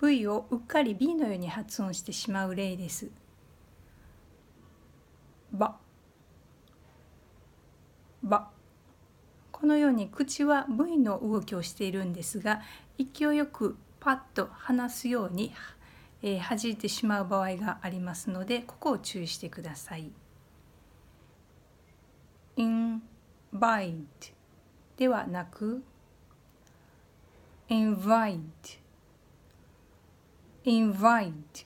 V をうっかり B のように発音してしまう例です。ばばこのように口は V の動きをしているんですが勢いよくパッと離すように、えー、弾いてしまう場合がありますのでここを注意してください。invite ではなく invite invite